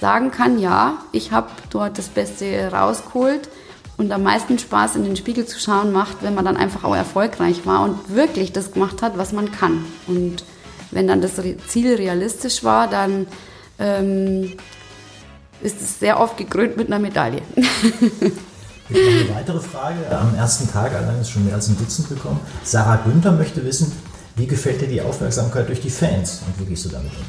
sagen kann, ja, ich habe dort das Beste rausgeholt und am meisten Spaß in den Spiegel zu schauen macht, wenn man dann einfach auch erfolgreich war und wirklich das gemacht hat, was man kann. Und wenn dann das Ziel realistisch war, dann ähm, ist es sehr oft gekrönt mit einer Medaille. noch eine weitere Frage. Am ersten Tag allein ist schon mehr als ein Dutzend gekommen. Sarah Günther möchte wissen, wie gefällt dir die Aufmerksamkeit durch die Fans und wie gehst du damit um?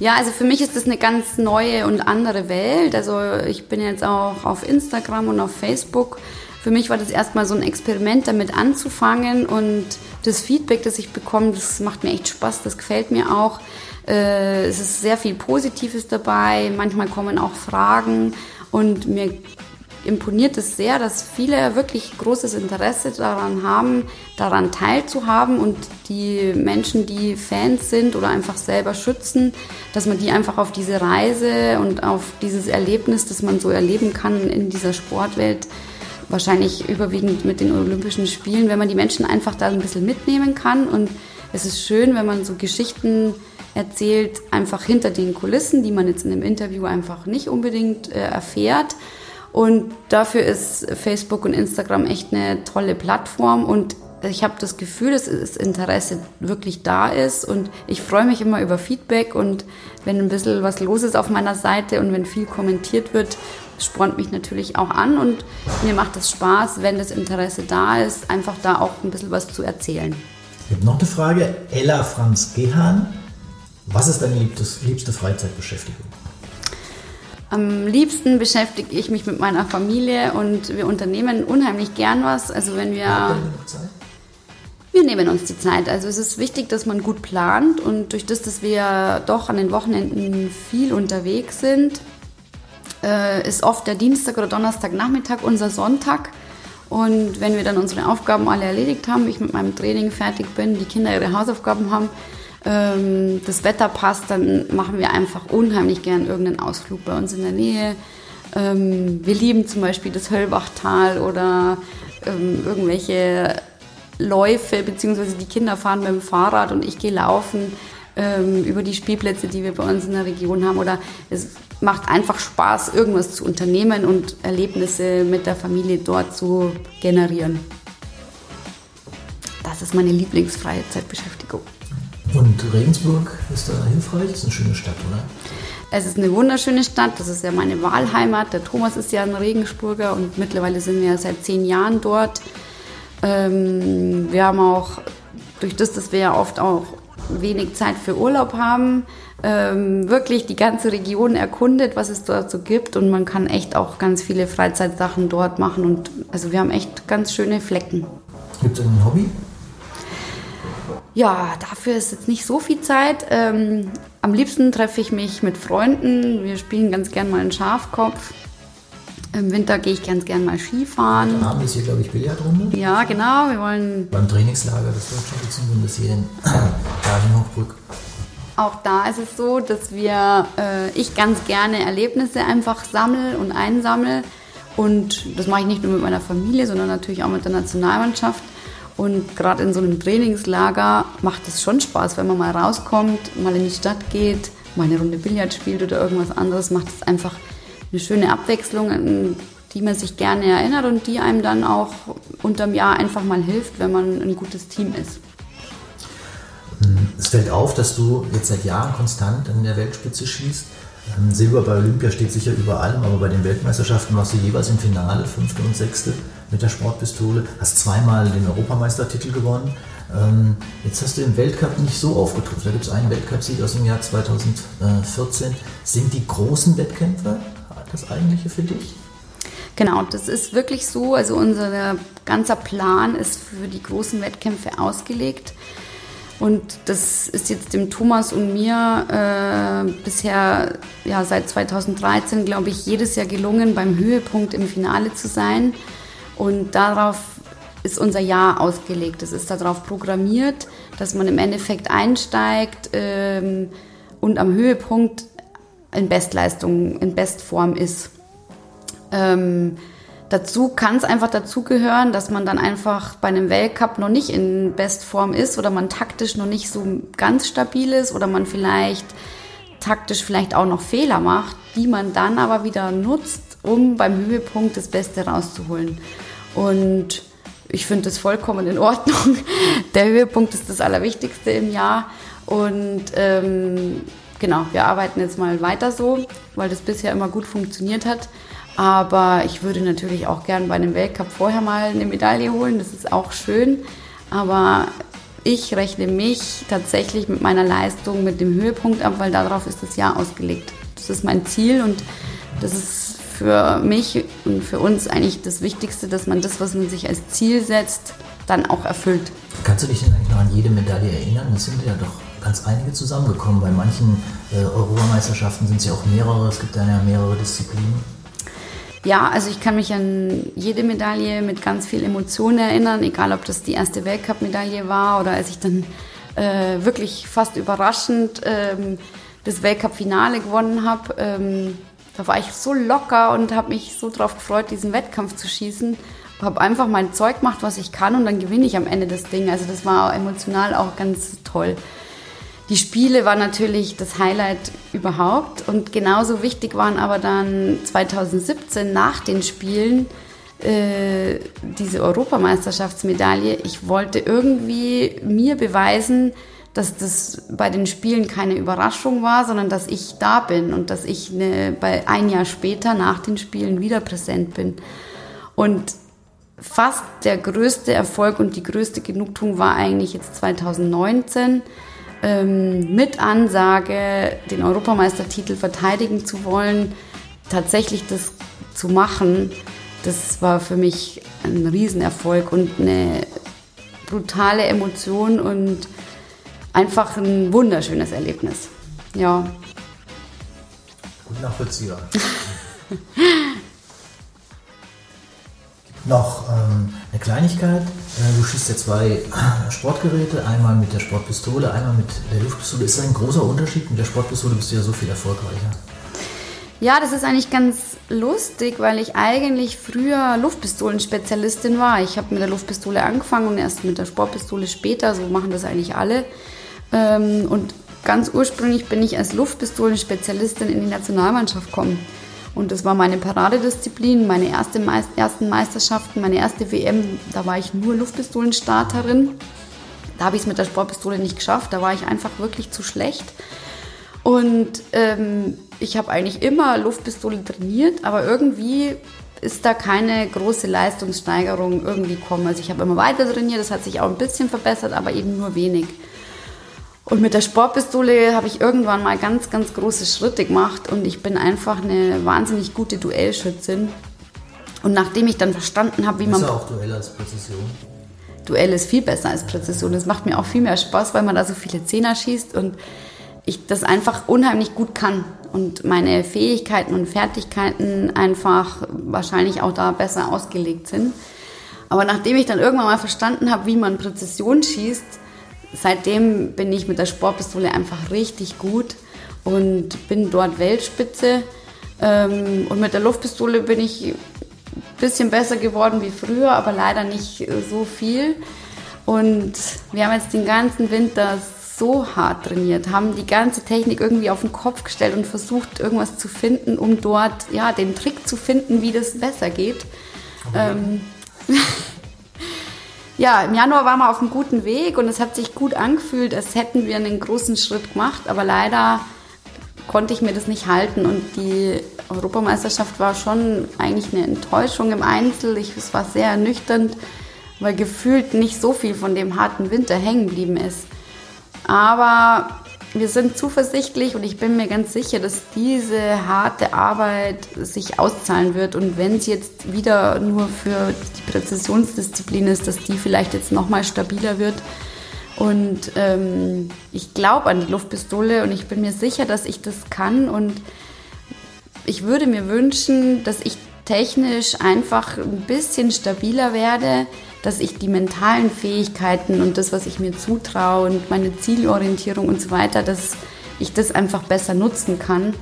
Ja, also für mich ist das eine ganz neue und andere Welt. Also ich bin jetzt auch auf Instagram und auf Facebook. Für mich war das erstmal so ein Experiment, damit anzufangen und das Feedback, das ich bekomme, das macht mir echt Spaß, das gefällt mir auch. Äh, es ist sehr viel Positives dabei, manchmal kommen auch Fragen und mir imponiert es sehr, dass viele wirklich großes Interesse daran haben, daran teilzuhaben und die Menschen, die Fans sind oder einfach selber schützen, dass man die einfach auf diese Reise und auf dieses Erlebnis, das man so erleben kann in dieser Sportwelt, wahrscheinlich überwiegend mit den Olympischen Spielen, wenn man die Menschen einfach da ein bisschen mitnehmen kann. Und es ist schön, wenn man so Geschichten erzählt, einfach hinter den Kulissen, die man jetzt in einem Interview einfach nicht unbedingt äh, erfährt. Und dafür ist Facebook und Instagram echt eine tolle Plattform und ich habe das Gefühl, dass das Interesse wirklich da ist und ich freue mich immer über Feedback und wenn ein bisschen was los ist auf meiner Seite und wenn viel kommentiert wird, spornt mich natürlich auch an und mir macht es Spaß, wenn das Interesse da ist, einfach da auch ein bisschen was zu erzählen. Ich habe noch eine Frage. Ella Franz Gehan, was ist deine liebste Freizeitbeschäftigung? Am liebsten beschäftige ich mich mit meiner Familie und wir unternehmen unheimlich gern was. Also wenn wir... Wir nehmen uns die Zeit. Also es ist wichtig, dass man gut plant und durch das, dass wir doch an den Wochenenden viel unterwegs sind, äh, ist oft der Dienstag oder Donnerstagnachmittag unser Sonntag. Und wenn wir dann unsere Aufgaben alle erledigt haben, ich mit meinem Training fertig bin, die Kinder ihre Hausaufgaben haben, ähm, das Wetter passt, dann machen wir einfach unheimlich gern irgendeinen Ausflug bei uns in der Nähe. Ähm, wir lieben zum Beispiel das Höllbachtal oder ähm, irgendwelche Läufe, beziehungsweise die Kinder fahren mit dem Fahrrad und ich gehe laufen ähm, über die Spielplätze, die wir bei uns in der Region haben. Oder es macht einfach Spaß, irgendwas zu unternehmen und Erlebnisse mit der Familie dort zu generieren. Das ist meine Lieblingsfreizeitbeschäftigung. Und Regensburg ist da hilfreich? Das ist eine schöne Stadt, oder? Es ist eine wunderschöne Stadt, das ist ja meine Wahlheimat. Der Thomas ist ja ein Regensburger und mittlerweile sind wir seit zehn Jahren dort. Ähm, wir haben auch, durch das, dass wir ja oft auch wenig Zeit für Urlaub haben, ähm, wirklich die ganze Region erkundet, was es dort so gibt und man kann echt auch ganz viele Freizeitsachen dort machen und also wir haben echt ganz schöne Flecken. Gibt es ein Hobby? Ja, dafür ist jetzt nicht so viel Zeit. Ähm, am liebsten treffe ich mich mit Freunden. Wir spielen ganz gern mal einen Schafkopf. Im Winter gehe ich ganz gern mal Skifahren. Heute Abend ist hier, glaube ich, Billardrunde. Ja, genau. Wir wollen. Beim Trainingslager des Deutschen Schützenbundes hier in Hochbrück. Auch da ist es so, dass wir, äh, ich ganz gerne Erlebnisse einfach sammle und einsammle. Und das mache ich nicht nur mit meiner Familie, sondern natürlich auch mit der Nationalmannschaft. Und gerade in so einem Trainingslager macht es schon Spaß, wenn man mal rauskommt, mal in die Stadt geht, mal eine Runde Billard spielt oder irgendwas anderes, macht es einfach eine schöne Abwechslung, die man sich gerne erinnert und die einem dann auch unterm Jahr einfach mal hilft, wenn man ein gutes Team ist. Es fällt auf, dass du jetzt seit Jahren konstant an der Weltspitze schießt. Ähm, Silber bei Olympia steht sicher über allem, aber bei den Weltmeisterschaften warst du jeweils im Finale, fünfte und sechste mit der Sportpistole, hast zweimal den Europameistertitel gewonnen. Ähm, jetzt hast du im Weltcup nicht so aufgetrumpft. Da gibt es einen Weltcup-Sieg aus dem Jahr 2014. Sind die großen Wettkämpfe das eigentliche für dich? Genau, das ist wirklich so. Also unser ganzer Plan ist für die großen Wettkämpfe ausgelegt. Und das ist jetzt dem Thomas und mir äh, bisher ja, seit 2013, glaube ich, jedes Jahr gelungen, beim Höhepunkt im Finale zu sein. Und darauf ist unser Jahr ausgelegt. Es ist darauf programmiert, dass man im Endeffekt einsteigt ähm, und am Höhepunkt in Bestleistung, in Bestform ist. Ähm, Dazu kann es einfach dazugehören, dass man dann einfach bei einem Weltcup noch nicht in Bestform ist oder man taktisch noch nicht so ganz stabil ist oder man vielleicht taktisch vielleicht auch noch Fehler macht, die man dann aber wieder nutzt, um beim Höhepunkt das Beste rauszuholen. Und ich finde das vollkommen in Ordnung. Der Höhepunkt ist das Allerwichtigste im Jahr. Und ähm, genau, wir arbeiten jetzt mal weiter so, weil das bisher immer gut funktioniert hat. Aber ich würde natürlich auch gern bei einem Weltcup vorher mal eine Medaille holen. Das ist auch schön. Aber ich rechne mich tatsächlich mit meiner Leistung, mit dem Höhepunkt ab, weil darauf ist das Jahr ausgelegt. Das ist mein Ziel und das ist für mich und für uns eigentlich das Wichtigste, dass man das, was man sich als Ziel setzt, dann auch erfüllt. Kannst du dich denn eigentlich noch an jede Medaille erinnern? Es sind ja doch ganz einige zusammengekommen. Bei manchen äh, Europameisterschaften sind es ja auch mehrere. Es gibt dann ja mehrere Disziplinen. Ja, also ich kann mich an jede Medaille mit ganz viel Emotionen erinnern, egal ob das die erste Weltcup-Medaille war oder als ich dann äh, wirklich fast überraschend ähm, das Weltcup-Finale gewonnen habe. Ähm, da war ich so locker und habe mich so drauf gefreut, diesen Wettkampf zu schießen. Habe einfach mein Zeug gemacht, was ich kann und dann gewinne ich am Ende das Ding. Also das war emotional auch ganz toll. Die Spiele waren natürlich das Highlight überhaupt und genauso wichtig waren aber dann 2017 nach den Spielen äh, diese Europameisterschaftsmedaille. Ich wollte irgendwie mir beweisen, dass das bei den Spielen keine Überraschung war, sondern dass ich da bin und dass ich eine, bei ein Jahr später nach den Spielen wieder präsent bin. Und fast der größte Erfolg und die größte Genugtuung war eigentlich jetzt 2019 ähm, mit Ansage, den Europameistertitel verteidigen zu wollen, tatsächlich das zu machen. Das war für mich ein Riesenerfolg und eine brutale Emotion und einfach ein wunderschönes Erlebnis. Ja. Gut nachvollziehbar. Noch ähm, eine Kleinigkeit. Äh, du schießt ja zwei Sportgeräte, einmal mit der Sportpistole, einmal mit der Luftpistole. Ist das ein großer Unterschied? Mit der Sportpistole bist du ja so viel erfolgreicher. Ja, das ist eigentlich ganz lustig, weil ich eigentlich früher Luftpistolenspezialistin war. Ich habe mit der Luftpistole angefangen und erst mit der Sportpistole später. So machen das eigentlich alle. Ähm, und ganz ursprünglich bin ich als Luftpistolenspezialistin in die Nationalmannschaft gekommen. Und das war meine Paradedisziplin, meine erste Meist ersten Meisterschaften, meine erste WM. Da war ich nur Luftpistolenstarterin. Da habe ich es mit der Sportpistole nicht geschafft. Da war ich einfach wirklich zu schlecht. Und ähm, ich habe eigentlich immer Luftpistole trainiert, aber irgendwie ist da keine große Leistungssteigerung irgendwie gekommen. Also ich habe immer weiter trainiert, das hat sich auch ein bisschen verbessert, aber eben nur wenig. Und mit der Sportpistole habe ich irgendwann mal ganz, ganz große Schritte gemacht und ich bin einfach eine wahnsinnig gute Duellschützin. Und nachdem ich dann verstanden habe, wie man. Ist auch Duell als Präzision? Duell ist viel besser als Präzision. Das macht mir auch viel mehr Spaß, weil man da so viele Zehner schießt und ich das einfach unheimlich gut kann und meine Fähigkeiten und Fertigkeiten einfach wahrscheinlich auch da besser ausgelegt sind. Aber nachdem ich dann irgendwann mal verstanden habe, wie man Präzision schießt, seitdem bin ich mit der Sportpistole einfach richtig gut und bin dort Weltspitze. Ähm, und mit der Luftpistole bin ich ein bisschen besser geworden wie früher, aber leider nicht so viel. Und wir haben jetzt den ganzen Winter so hart trainiert, haben die ganze Technik irgendwie auf den Kopf gestellt und versucht, irgendwas zu finden, um dort ja, den Trick zu finden, wie das besser geht. Okay. Ähm, ja, im Januar waren wir auf einem guten Weg und es hat sich gut angefühlt, als hätten wir einen großen Schritt gemacht, aber leider konnte ich mir das nicht halten und die Europameisterschaft war schon eigentlich eine Enttäuschung im Einzel. Ich, es war sehr ernüchternd, weil gefühlt nicht so viel von dem harten Winter hängen geblieben ist. Aber wir sind zuversichtlich und ich bin mir ganz sicher, dass diese harte Arbeit sich auszahlen wird. Und wenn es jetzt wieder nur für die Präzisionsdisziplin ist, dass die vielleicht jetzt nochmal stabiler wird. Und ähm, ich glaube an die Luftpistole und ich bin mir sicher, dass ich das kann. Und ich würde mir wünschen, dass ich technisch einfach ein bisschen stabiler werde, dass ich die mentalen Fähigkeiten und das, was ich mir zutraue und meine Zielorientierung und so weiter, dass ich das einfach besser nutzen kann.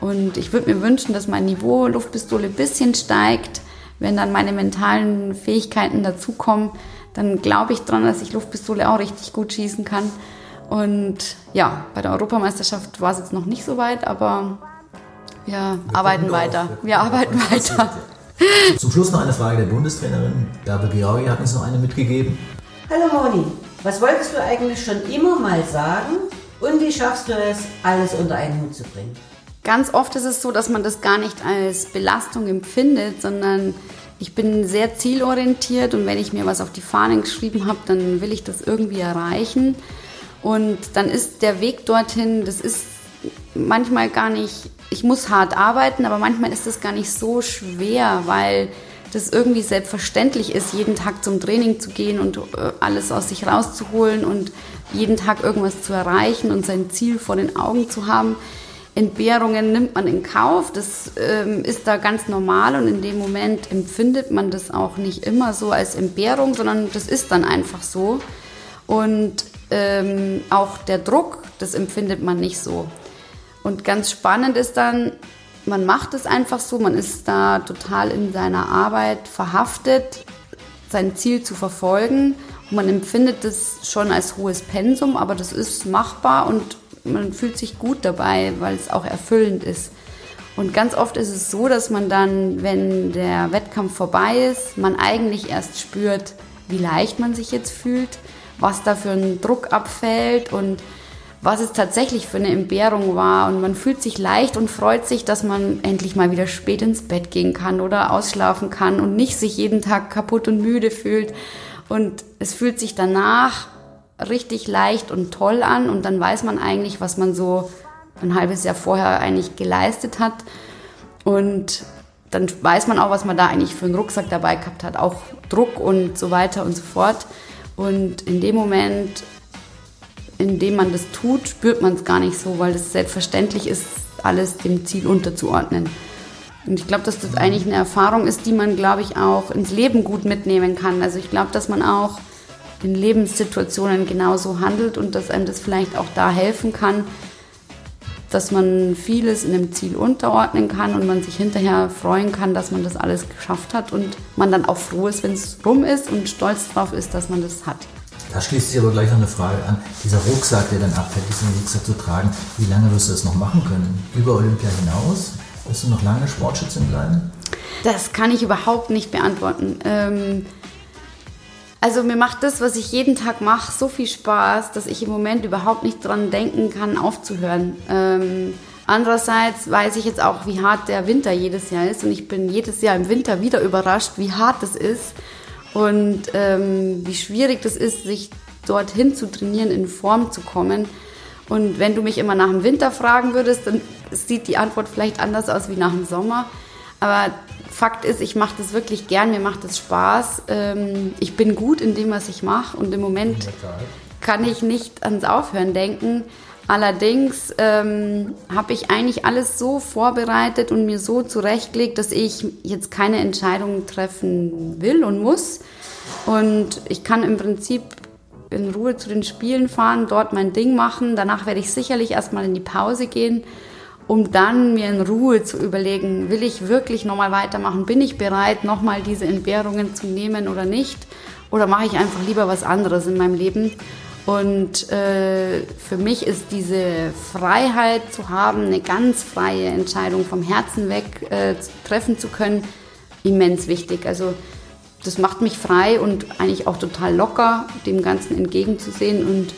Und ich würde mir wünschen, dass mein Niveau Luftpistole ein bisschen steigt. Wenn dann meine mentalen Fähigkeiten dazukommen, dann glaube ich dran, dass ich Luftpistole auch richtig gut schießen kann. Und ja, bei der Europameisterschaft war es jetzt noch nicht so weit, aber wir, wir arbeiten weiter. Wir arbeiten weiter. Zum Schluss noch eine Frage der Bundestrainerin. Bärbel Georgi hat uns noch eine mitgegeben. Hallo Moni, was wolltest du eigentlich schon immer mal sagen und wie schaffst du es, alles unter einen Hut zu bringen? Ganz oft ist es so, dass man das gar nicht als Belastung empfindet, sondern ich bin sehr zielorientiert und wenn ich mir was auf die Fahnen geschrieben habe, dann will ich das irgendwie erreichen. Und dann ist der Weg dorthin, das ist manchmal gar nicht ich muss hart arbeiten, aber manchmal ist es gar nicht so schwer, weil das irgendwie selbstverständlich ist, jeden Tag zum Training zu gehen und äh, alles aus sich rauszuholen und jeden Tag irgendwas zu erreichen und sein Ziel vor den Augen zu haben. Entbehrungen nimmt man in Kauf. Das ähm, ist da ganz normal und in dem Moment empfindet man das auch nicht immer so als Entbehrung, sondern das ist dann einfach so. Und ähm, auch der Druck, das empfindet man nicht so. Und ganz spannend ist dann, man macht es einfach so, man ist da total in seiner Arbeit verhaftet, sein Ziel zu verfolgen. Und man empfindet das schon als hohes Pensum, aber das ist machbar und man fühlt sich gut dabei, weil es auch erfüllend ist. Und ganz oft ist es so, dass man dann, wenn der Wettkampf vorbei ist, man eigentlich erst spürt, wie leicht man sich jetzt fühlt, was da für ein Druck abfällt und was es tatsächlich für eine Entbehrung war. Und man fühlt sich leicht und freut sich, dass man endlich mal wieder spät ins Bett gehen kann oder ausschlafen kann und nicht sich jeden Tag kaputt und müde fühlt. Und es fühlt sich danach richtig leicht und toll an und dann weiß man eigentlich, was man so ein halbes Jahr vorher eigentlich geleistet hat und dann weiß man auch, was man da eigentlich für einen Rucksack dabei gehabt hat, auch Druck und so weiter und so fort. Und in dem Moment, in dem man das tut, spürt man es gar nicht so, weil es selbstverständlich ist, alles dem Ziel unterzuordnen. Und ich glaube, dass das eigentlich eine Erfahrung ist, die man, glaube ich, auch ins Leben gut mitnehmen kann. Also ich glaube, dass man auch in Lebenssituationen genauso handelt und dass einem das vielleicht auch da helfen kann, dass man vieles in dem Ziel unterordnen kann und man sich hinterher freuen kann, dass man das alles geschafft hat und man dann auch froh ist, wenn es rum ist und stolz drauf ist, dass man das hat. Da schließt sich aber gleich noch eine Frage an. Dieser Rucksack, der dann abfällt, diesen Rucksack zu tragen, wie lange wirst du das noch machen können? Über Olympia hinaus? Wirst du noch lange Sportschützin bleiben? Das kann ich überhaupt nicht beantworten. Ähm, also mir macht das, was ich jeden Tag mache, so viel Spaß, dass ich im Moment überhaupt nicht dran denken kann, aufzuhören. Ähm, andererseits weiß ich jetzt auch, wie hart der Winter jedes Jahr ist und ich bin jedes Jahr im Winter wieder überrascht, wie hart es ist und ähm, wie schwierig das ist, sich dorthin zu trainieren, in Form zu kommen. Und wenn du mich immer nach dem Winter fragen würdest, dann sieht die Antwort vielleicht anders aus wie nach dem Sommer. Aber Fakt ist, ich mache das wirklich gern, mir macht das Spaß. Ähm, ich bin gut in dem, was ich mache und im Moment kann ich nicht ans Aufhören denken. Allerdings ähm, habe ich eigentlich alles so vorbereitet und mir so zurechtgelegt, dass ich jetzt keine Entscheidungen treffen will und muss. Und ich kann im Prinzip in Ruhe zu den Spielen fahren, dort mein Ding machen. Danach werde ich sicherlich erstmal in die Pause gehen um dann mir in Ruhe zu überlegen, will ich wirklich nochmal weitermachen? Bin ich bereit, nochmal diese Entbehrungen zu nehmen oder nicht? Oder mache ich einfach lieber was anderes in meinem Leben? Und äh, für mich ist diese Freiheit zu haben, eine ganz freie Entscheidung vom Herzen weg äh, treffen zu können, immens wichtig. Also das macht mich frei und eigentlich auch total locker, dem Ganzen entgegenzusehen und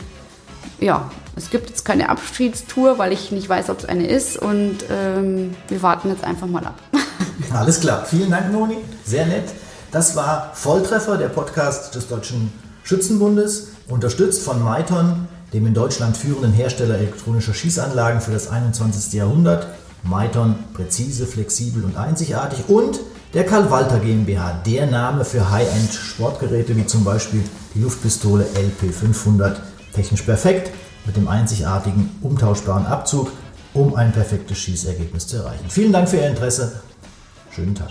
ja, es gibt jetzt keine Abschiedstour, weil ich nicht weiß, ob es eine ist und ähm, wir warten jetzt einfach mal ab. Alles klar. Vielen Dank, Noni. Sehr nett. Das war Volltreffer, der Podcast des Deutschen Schützenbundes, unterstützt von Maiton, dem in Deutschland führenden Hersteller elektronischer Schießanlagen für das 21. Jahrhundert. Maiton, präzise, flexibel und einzigartig. Und der Karl Walter GmbH, der Name für High-End-Sportgeräte wie zum Beispiel die Luftpistole LP500 technisch perfekt mit dem einzigartigen umtauschbaren Abzug, um ein perfektes Schießergebnis zu erreichen. Vielen Dank für Ihr Interesse. Schönen Tag.